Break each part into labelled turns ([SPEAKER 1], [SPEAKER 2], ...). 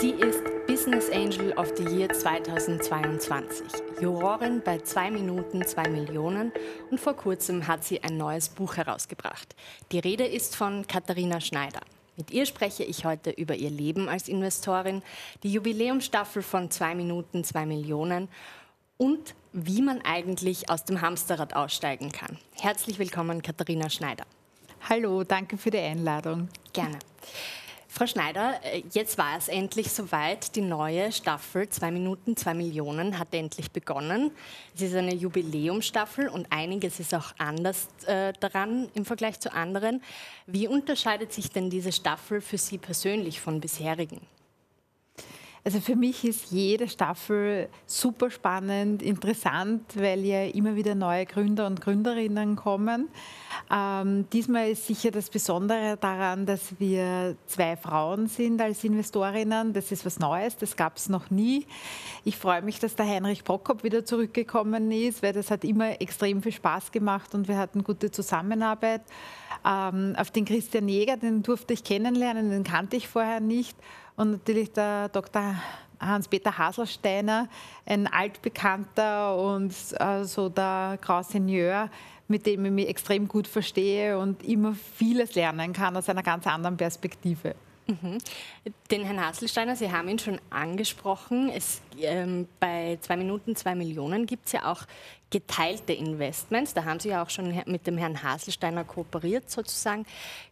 [SPEAKER 1] Sie ist Business Angel of the Year 2022, Jurorin bei 2 Minuten 2 Millionen und vor kurzem hat sie ein neues Buch herausgebracht. Die Rede ist von Katharina Schneider. Mit ihr spreche ich heute über ihr Leben als Investorin, die Jubiläumsstaffel von 2 Minuten 2 Millionen und wie man eigentlich aus dem Hamsterrad aussteigen kann. Herzlich willkommen, Katharina Schneider.
[SPEAKER 2] Hallo, danke für die Einladung.
[SPEAKER 1] Gerne. Frau Schneider, äh, jetzt war es endlich soweit. Die neue Staffel 2 Minuten 2 Millionen hat endlich begonnen. Es ist eine Jubiläumsstaffel und einiges ist auch anders äh, daran im Vergleich zu anderen. Wie unterscheidet sich denn diese Staffel für Sie persönlich von bisherigen?
[SPEAKER 2] Also für mich ist jede Staffel super spannend, interessant, weil ja immer wieder neue Gründer und Gründerinnen kommen. Ähm, diesmal ist sicher das Besondere daran, dass wir zwei Frauen sind als Investorinnen. Das ist was Neues, das gab es noch nie. Ich freue mich, dass der Heinrich Prokop wieder zurückgekommen ist, weil das hat immer extrem viel Spaß gemacht und wir hatten gute Zusammenarbeit. Ähm, auf den Christian Jäger, den durfte ich kennenlernen, den kannte ich vorher nicht. Und natürlich der Dr. Hans-Peter Haselsteiner, ein altbekannter und äh, so der Grausenieur, mit dem ich mich extrem gut verstehe und immer vieles lernen kann aus einer ganz anderen Perspektive.
[SPEAKER 1] Den Herrn Hasselsteiner, Sie haben ihn schon angesprochen. Es, ähm, bei 2 Minuten 2 Millionen gibt es ja auch geteilte Investments. Da haben Sie ja auch schon mit dem Herrn Hasselsteiner kooperiert sozusagen.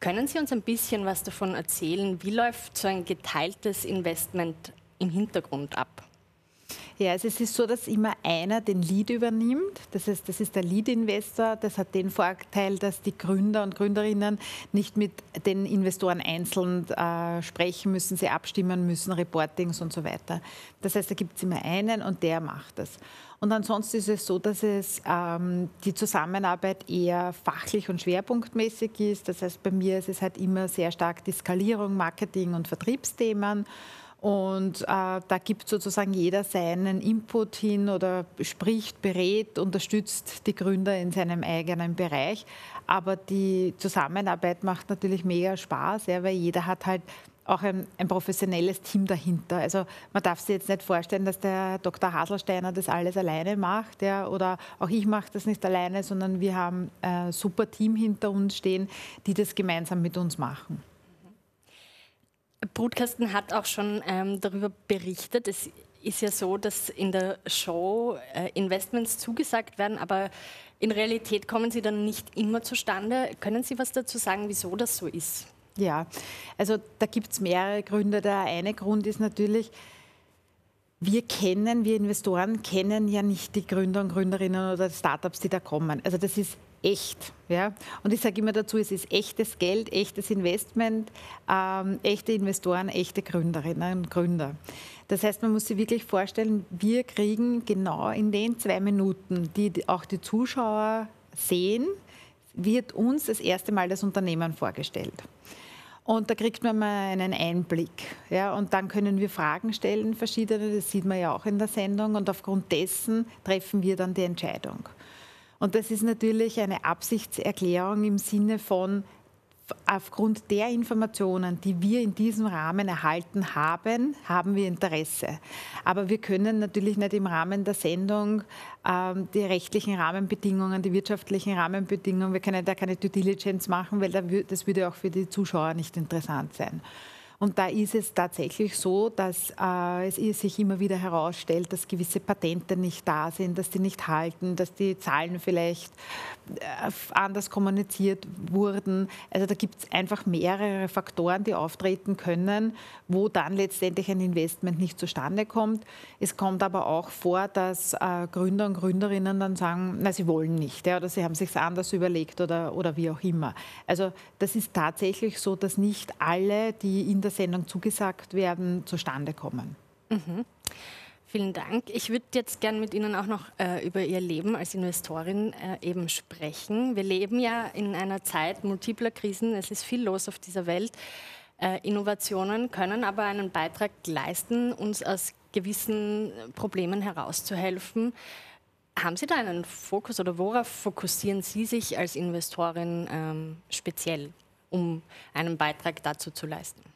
[SPEAKER 1] Können Sie uns ein bisschen was davon erzählen? Wie läuft so ein geteiltes Investment im Hintergrund ab?
[SPEAKER 2] Ja, also es ist so, dass immer einer den Lead übernimmt. Das heißt, das ist der Lead-Investor. Das hat den Vorteil, dass die Gründer und Gründerinnen nicht mit den Investoren einzeln äh, sprechen müssen, sie abstimmen müssen, Reportings und so weiter. Das heißt, da gibt es immer einen und der macht das. Und ansonsten ist es so, dass es ähm, die Zusammenarbeit eher fachlich und schwerpunktmäßig ist. Das heißt, bei mir ist es halt immer sehr stark die Skalierung, Marketing und Vertriebsthemen. Und äh, da gibt sozusagen jeder seinen Input hin oder spricht, berät, unterstützt die Gründer in seinem eigenen Bereich. Aber die Zusammenarbeit macht natürlich mega Spaß, ja, weil jeder hat halt auch ein, ein, professionelles Team dahinter. Also man darf sich jetzt nicht vorstellen, dass der Dr. Haselsteiner das alles alleine macht, ja, oder auch ich mache das nicht alleine, sondern wir haben ein super Team hinter uns stehen, die das gemeinsam mit uns machen.
[SPEAKER 1] Brutkasten hat auch schon ähm, darüber berichtet. Es ist ja so, dass in der Show äh, Investments zugesagt werden, aber in Realität kommen sie dann nicht immer zustande. Können Sie was dazu sagen, wieso das so ist?
[SPEAKER 2] Ja, also da gibt es mehrere Gründe. Der eine Grund ist natürlich, wir kennen, wir Investoren kennen ja nicht die Gründer und Gründerinnen oder Startups, die da kommen. Also das ist echt. Ja? Und ich sage immer dazu, es ist echtes Geld, echtes Investment, ähm, echte Investoren, echte Gründerinnen und Gründer. Das heißt, man muss sich wirklich vorstellen, wir kriegen genau in den zwei Minuten, die auch die Zuschauer sehen, wird uns das erste Mal das Unternehmen vorgestellt. Und da kriegt man mal einen Einblick. Ja, und dann können wir Fragen stellen, verschiedene, das sieht man ja auch in der Sendung. Und aufgrund dessen treffen wir dann die Entscheidung. Und das ist natürlich eine Absichtserklärung im Sinne von, aufgrund der Informationen, die wir in diesem Rahmen erhalten haben, haben wir Interesse. Aber wir können natürlich nicht im Rahmen der Sendung ähm, die rechtlichen Rahmenbedingungen, die wirtschaftlichen Rahmenbedingungen, wir können da keine Due Diligence machen, weil das würde auch für die Zuschauer nicht interessant sein. Und da ist es tatsächlich so, dass äh, es sich immer wieder herausstellt, dass gewisse Patente nicht da sind, dass die nicht halten, dass die Zahlen vielleicht äh, anders kommuniziert wurden. Also da gibt es einfach mehrere Faktoren, die auftreten können, wo dann letztendlich ein Investment nicht zustande kommt. Es kommt aber auch vor, dass äh, Gründer und Gründerinnen dann sagen, na, sie wollen nicht ja, oder sie haben sich anders überlegt oder, oder wie auch immer. Also das ist tatsächlich so, dass nicht alle, die in der Sendung zugesagt werden, zustande kommen.
[SPEAKER 1] Mhm. Vielen Dank. Ich würde jetzt gerne mit Ihnen auch noch äh, über Ihr Leben als Investorin äh, eben sprechen. Wir leben ja in einer Zeit multipler Krisen. Es ist viel los auf dieser Welt. Äh, Innovationen können aber einen Beitrag leisten, uns aus gewissen Problemen herauszuhelfen. Haben Sie da einen Fokus oder worauf fokussieren Sie sich als Investorin ähm, speziell, um einen Beitrag dazu zu leisten?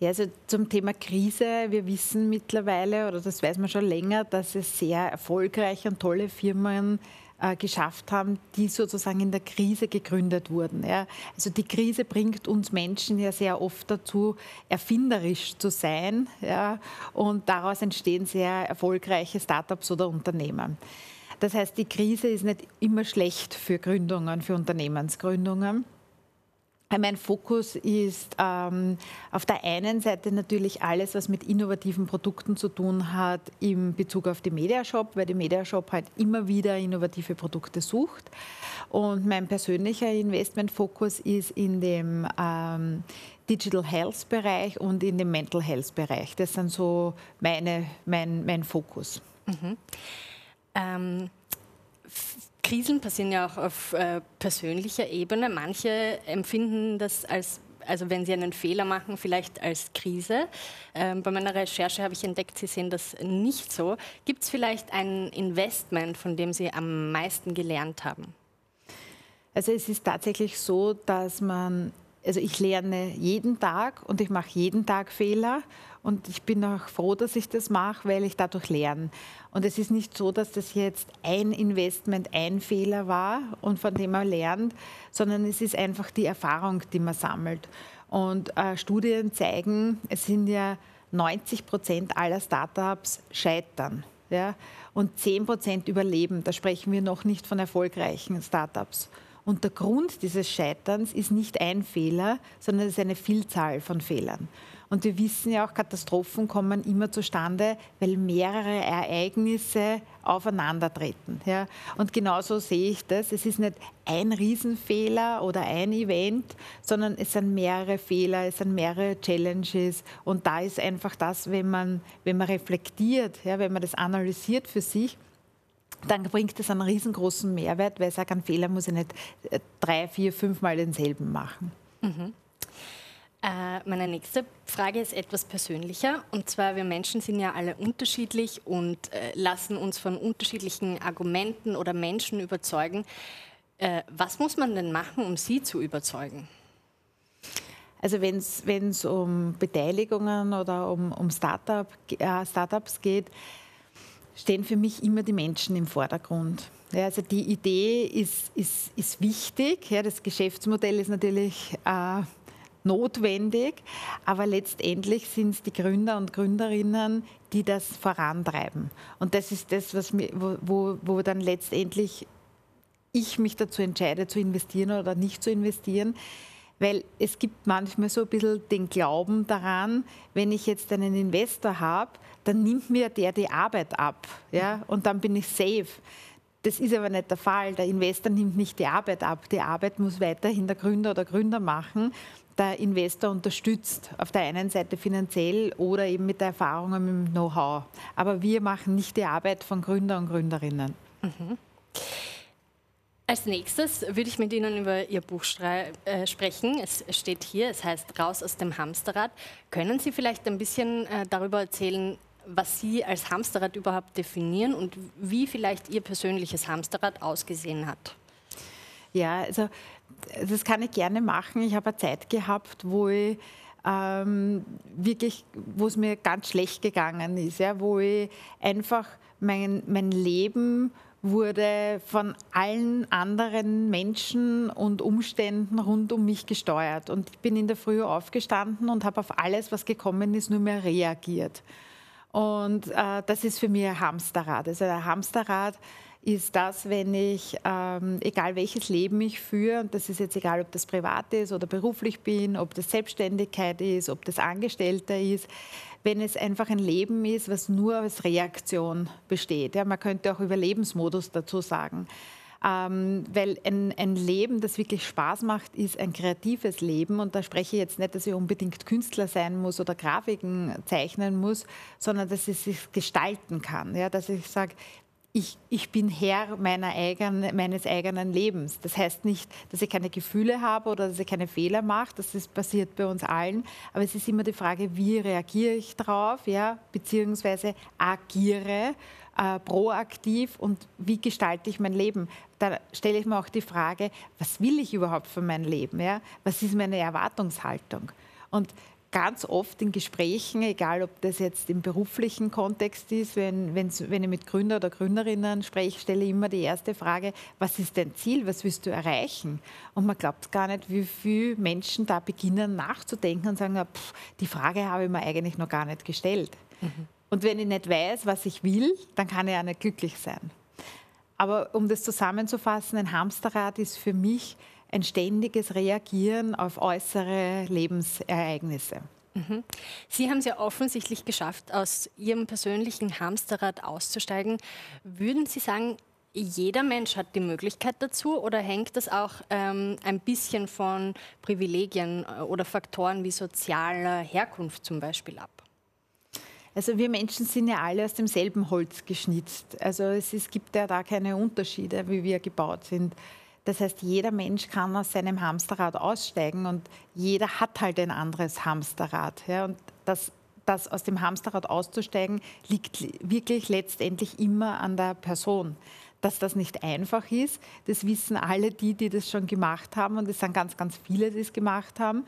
[SPEAKER 2] Ja, also zum Thema Krise, wir wissen mittlerweile, oder das weiß man schon länger, dass es sehr erfolgreiche und tolle Firmen äh, geschafft haben, die sozusagen in der Krise gegründet wurden. Ja. Also die Krise bringt uns Menschen ja sehr oft dazu, erfinderisch zu sein. Ja, und daraus entstehen sehr erfolgreiche Startups oder Unternehmen. Das heißt, die Krise ist nicht immer schlecht für Gründungen, für Unternehmensgründungen. Mein Fokus ist ähm, auf der einen Seite natürlich alles, was mit innovativen Produkten zu tun hat, im Bezug auf die Mediashop, weil die Mediashop halt immer wieder innovative Produkte sucht. Und mein persönlicher Investmentfokus ist in dem ähm, Digital Health Bereich und in dem Mental Health Bereich. Das sind so meine, mein, mein Fokus. Mhm.
[SPEAKER 1] Ähm Krisen passieren ja auch auf äh, persönlicher Ebene. Manche empfinden das als also wenn Sie einen Fehler machen, vielleicht als Krise. Ähm, bei meiner Recherche habe ich entdeckt, Sie sehen das nicht so. Gibt es vielleicht ein Investment, von dem Sie am meisten gelernt haben?
[SPEAKER 2] Also es ist tatsächlich so, dass man, also ich lerne jeden Tag und ich mache jeden Tag Fehler und ich bin auch froh, dass ich das mache, weil ich dadurch lerne. Und es ist nicht so, dass das jetzt ein Investment, ein Fehler war und von dem man lernt, sondern es ist einfach die Erfahrung, die man sammelt. Und äh, Studien zeigen, es sind ja 90 Prozent aller Startups scheitern. Ja? Und 10 Prozent überleben. Da sprechen wir noch nicht von erfolgreichen Startups. Und der Grund dieses Scheiterns ist nicht ein Fehler, sondern es ist eine Vielzahl von Fehlern. Und wir wissen ja auch, Katastrophen kommen immer zustande, weil mehrere Ereignisse aufeinandertreten. Ja. Und genauso sehe ich das. Es ist nicht ein Riesenfehler oder ein Event, sondern es sind mehrere Fehler, es sind mehrere Challenges. Und da ist einfach das, wenn man, wenn man reflektiert, ja, wenn man das analysiert für sich, dann bringt es einen riesengroßen Mehrwert, weil ich sage, einen Fehler muss ich nicht äh, drei, vier, fünfmal denselben machen. Mhm.
[SPEAKER 1] Äh, meine nächste Frage ist etwas persönlicher. Und zwar, wir Menschen sind ja alle unterschiedlich und äh, lassen uns von unterschiedlichen Argumenten oder Menschen überzeugen. Äh, was muss man denn machen, um sie zu überzeugen?
[SPEAKER 2] Also wenn es um Beteiligungen oder um, um Startup, äh, Startups geht, stehen für mich immer die Menschen im Vordergrund. Ja, also die Idee ist, ist, ist wichtig. Ja, das Geschäftsmodell ist natürlich äh, notwendig, aber letztendlich sind es die Gründer und Gründerinnen, die das vorantreiben. Und das ist das, was mir, wo, wo, wo dann letztendlich ich mich dazu entscheide, zu investieren oder nicht zu investieren. Weil es gibt manchmal so ein bisschen den Glauben daran, wenn ich jetzt einen Investor habe, dann nimmt mir der die Arbeit ab ja, und dann bin ich safe. Das ist aber nicht der Fall. Der Investor nimmt nicht die Arbeit ab. Die Arbeit muss weiterhin der Gründer oder Gründer machen der Investor unterstützt, auf der einen Seite finanziell oder eben mit der Erfahrung und mit dem Know-how. Aber wir machen nicht die Arbeit von Gründer und Gründerinnen. Mhm.
[SPEAKER 1] Als nächstes würde ich mit Ihnen über Ihr Buch äh, sprechen. Es steht hier, es heißt Raus aus dem Hamsterrad. Können Sie vielleicht ein bisschen äh, darüber erzählen, was Sie als Hamsterrad überhaupt definieren und wie vielleicht Ihr persönliches Hamsterrad ausgesehen hat?
[SPEAKER 2] Ja, also das kann ich gerne machen. Ich habe eine Zeit gehabt, wo ich ähm, wirklich, wo es mir ganz schlecht gegangen ist, ja, wo ich einfach mein, mein Leben wurde von allen anderen Menschen und Umständen rund um mich gesteuert. Und ich bin in der Früh aufgestanden und habe auf alles, was gekommen ist, nur mehr reagiert. Und äh, das ist für mich ein Hamsterrad. Also ein Hamsterrad ist das, wenn ich, ähm, egal welches Leben ich führe, und das ist jetzt egal, ob das privat ist oder beruflich bin, ob das Selbstständigkeit ist, ob das Angestellter ist, wenn es einfach ein Leben ist, was nur als Reaktion besteht. Ja, man könnte auch Überlebensmodus dazu sagen. Ähm, weil ein, ein, Leben, das wirklich Spaß macht, ist ein kreatives Leben. Und da spreche ich jetzt nicht, dass ich unbedingt Künstler sein muss oder Grafiken zeichnen muss, sondern dass ich es gestalten kann. Ja, dass ich sage, ich, ich bin Herr meiner eigenen, meines eigenen Lebens. Das heißt nicht, dass ich keine Gefühle habe oder dass ich keine Fehler mache. Das ist passiert bei uns allen. Aber es ist immer die Frage, wie reagiere ich darauf, ja, beziehungsweise agiere äh, proaktiv und wie gestalte ich mein Leben. Da stelle ich mir auch die Frage, was will ich überhaupt von meinem Leben? Ja? Was ist meine Erwartungshaltung? Und ganz oft in Gesprächen, egal ob das jetzt im beruflichen Kontext ist, wenn, wenn ich mit Gründer oder Gründerinnen spreche, stelle ich immer die erste Frage, was ist dein Ziel, was willst du erreichen? Und man glaubt gar nicht, wie viele Menschen da beginnen nachzudenken und sagen, pff, die Frage habe ich mir eigentlich noch gar nicht gestellt. Mhm. Und wenn ich nicht weiß, was ich will, dann kann ich auch nicht glücklich sein. Aber um das zusammenzufassen, ein Hamsterrad ist für mich ein ständiges Reagieren auf äußere Lebensereignisse.
[SPEAKER 1] Mhm. Sie haben es ja offensichtlich geschafft, aus Ihrem persönlichen Hamsterrad auszusteigen. Würden Sie sagen, jeder Mensch hat die Möglichkeit dazu oder hängt das auch ähm, ein bisschen von Privilegien äh, oder Faktoren wie sozialer Herkunft zum Beispiel ab?
[SPEAKER 2] Also wir Menschen sind ja alle aus demselben Holz geschnitzt. Also es, es gibt ja da keine Unterschiede, wie wir gebaut sind. Das heißt, jeder Mensch kann aus seinem Hamsterrad aussteigen und jeder hat halt ein anderes Hamsterrad. Ja, und das, das aus dem Hamsterrad auszusteigen, liegt wirklich letztendlich immer an der Person. Dass das nicht einfach ist, das wissen alle die, die das schon gemacht haben und es sind ganz, ganz viele, die es gemacht haben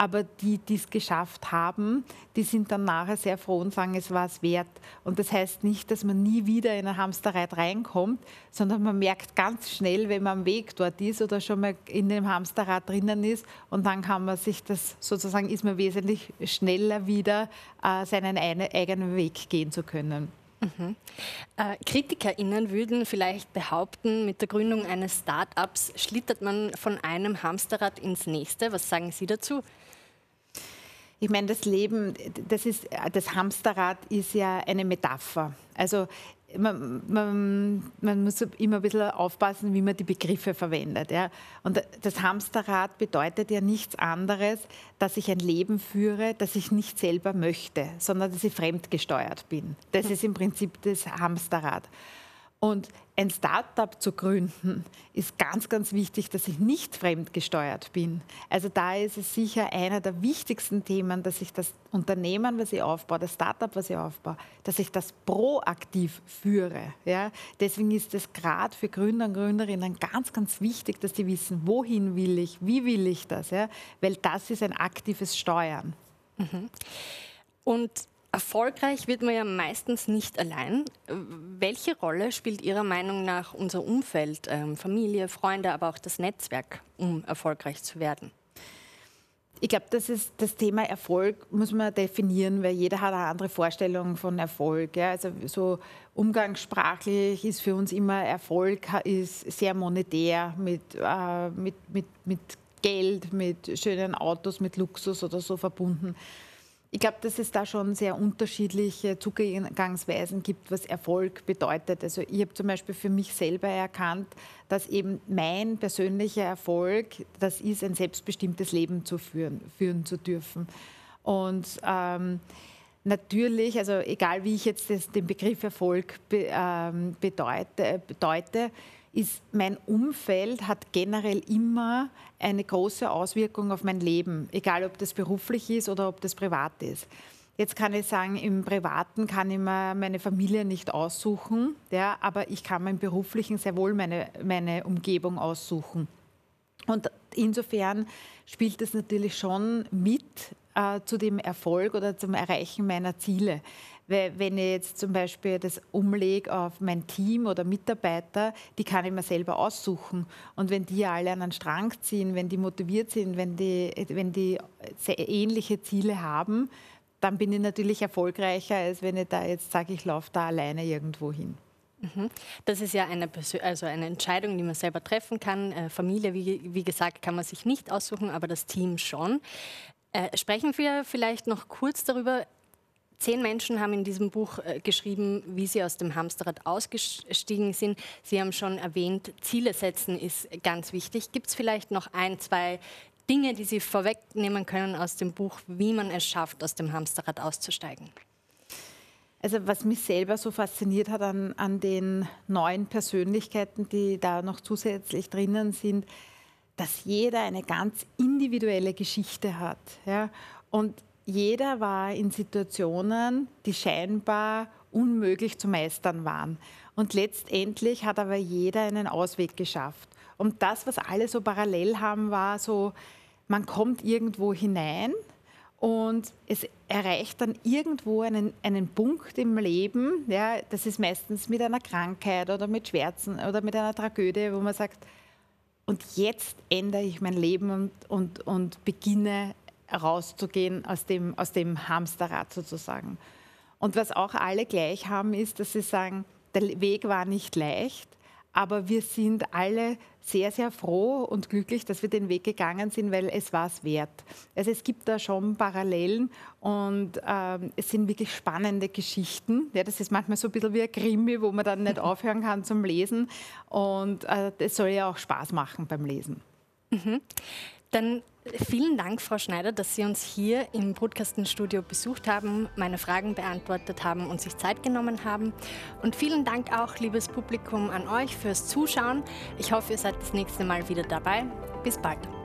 [SPEAKER 2] aber die, die es geschafft haben, die sind dann nachher sehr froh und sagen, es war es wert. Und das heißt nicht, dass man nie wieder in eine Hamsterrad reinkommt, sondern man merkt ganz schnell, wenn man am Weg dort ist oder schon mal in dem Hamsterrad drinnen ist und dann kann man sich das sozusagen, ist man wesentlich schneller wieder äh, seinen eigenen Weg gehen zu können.
[SPEAKER 1] Mhm. Äh, KritikerInnen würden vielleicht behaupten, mit der Gründung eines Start-ups schlittert man von einem Hamsterrad ins nächste. Was sagen Sie dazu?
[SPEAKER 2] Ich meine, das Leben, das, ist, das Hamsterrad ist ja eine Metapher. Also man, man, man, muss immer ein bisschen aufpassen, wie man die Begriffe verwendet. Ja. Und das Hamsterrad bedeutet ja nichts anderes, dass ich ein Leben führe, das ich nicht selber möchte, sondern dass ich fremdgesteuert bin. Das ist im Prinzip das Hamsterrad. Und ein Startup zu gründen, ist ganz, ganz wichtig, dass ich nicht fremdgesteuert bin. Also da ist es sicher einer der wichtigsten Themen, dass ich das Unternehmen, was ich aufbaue, das Startup, was ich aufbaue, dass ich das proaktiv führe. Ja? Deswegen ist es gerade für Gründer und Gründerinnen ganz, ganz wichtig, dass sie wissen, wohin will ich, wie will ich das, ja? weil das ist ein aktives Steuern.
[SPEAKER 1] Mhm. Und Erfolgreich wird man ja meistens nicht allein. Welche Rolle spielt Ihrer Meinung nach unser Umfeld, ähm, Familie, Freunde, aber auch das Netzwerk, um erfolgreich zu werden?
[SPEAKER 2] Ich glaube, das ist das Thema Erfolg muss man definieren, weil jeder hat eine andere Vorstellung von Erfolg. Ja. Also so umgangssprachlich ist für uns immer Erfolg ist sehr monetär mit, äh, mit, mit, mit Geld, mit schönen Autos, mit Luxus oder so verbunden. Ich glaube, dass es da schon sehr unterschiedliche Zugangsweisen gibt, was Erfolg bedeutet. Also ich habe zum Beispiel für mich selber erkannt, dass eben mein persönlicher Erfolg, das ist, ein selbstbestimmtes Leben zu führen, führen zu dürfen. Und ähm, natürlich, also egal wie ich jetzt das, den Begriff Erfolg be, ähm, bedeute, bedeute ist mein Umfeld hat generell immer eine große Auswirkung auf mein Leben, egal ob das beruflich ist oder ob das privat ist. Jetzt kann ich sagen, im Privaten kann ich mir meine Familie nicht aussuchen, ja, aber ich kann mir im Beruflichen sehr wohl meine, meine Umgebung aussuchen. Und insofern spielt das natürlich schon mit äh, zu dem Erfolg oder zum Erreichen meiner Ziele. Weil wenn ich jetzt zum Beispiel das umlege auf mein Team oder Mitarbeiter, die kann ich mir selber aussuchen. Und wenn die alle an einen Strang ziehen, wenn die motiviert sind, wenn die, wenn die ähnliche Ziele haben, dann bin ich natürlich erfolgreicher, als wenn ich da jetzt sage, ich laufe da alleine irgendwo hin.
[SPEAKER 1] Mhm. Das ist ja eine, also eine Entscheidung, die man selber treffen kann. Äh, Familie, wie, wie gesagt, kann man sich nicht aussuchen, aber das Team schon. Äh, sprechen wir vielleicht noch kurz darüber, Zehn Menschen haben in diesem Buch äh, geschrieben, wie sie aus dem Hamsterrad ausgestiegen sind. Sie haben schon erwähnt, Ziele setzen ist ganz wichtig. Gibt es vielleicht noch ein, zwei Dinge, die Sie vorwegnehmen können aus dem Buch, wie man es schafft, aus dem Hamsterrad auszusteigen?
[SPEAKER 2] Also was mich selber so fasziniert hat an, an den neuen Persönlichkeiten, die da noch zusätzlich drinnen sind, dass jeder eine ganz individuelle Geschichte hat. Ja? Und jeder war in Situationen, die scheinbar unmöglich zu meistern waren. Und letztendlich hat aber jeder einen Ausweg geschafft. Und das, was alle so parallel haben, war so, man kommt irgendwo hinein Und es erreicht dann irgendwo einen, einen Punkt im Leben, ja, das ist meistens mit einer Krankheit oder mit Schmerzen oder mit einer Tragödie, wo man sagt, und jetzt ändere ich mein Leben und, und, und beginne rauszugehen aus dem, aus dem Hamsterrad sozusagen. Und was auch alle gleich haben, ist, dass sie sagen, der Weg war nicht leicht, aber wir sind alle sehr, sehr froh und glücklich, dass wir den Weg gegangen sind, weil es war es wert. Also es gibt da schon Parallelen und ähm, es sind wirklich spannende Geschichten. Ja, das ist manchmal so ein bisschen wie ein Krimi, wo man dann nicht aufhören kann zum Lesen. Und es äh, soll ja auch Spaß machen beim Lesen.
[SPEAKER 1] Mhm. Dann vielen Dank, Frau Schneider, dass Sie uns hier im Podcastenstudio besucht haben, meine Fragen beantwortet haben und sich Zeit genommen haben. Und vielen Dank auch, liebes Publikum, an euch fürs Zuschauen. Ich hoffe, ihr seid das nächste Mal wieder dabei. Bis bald.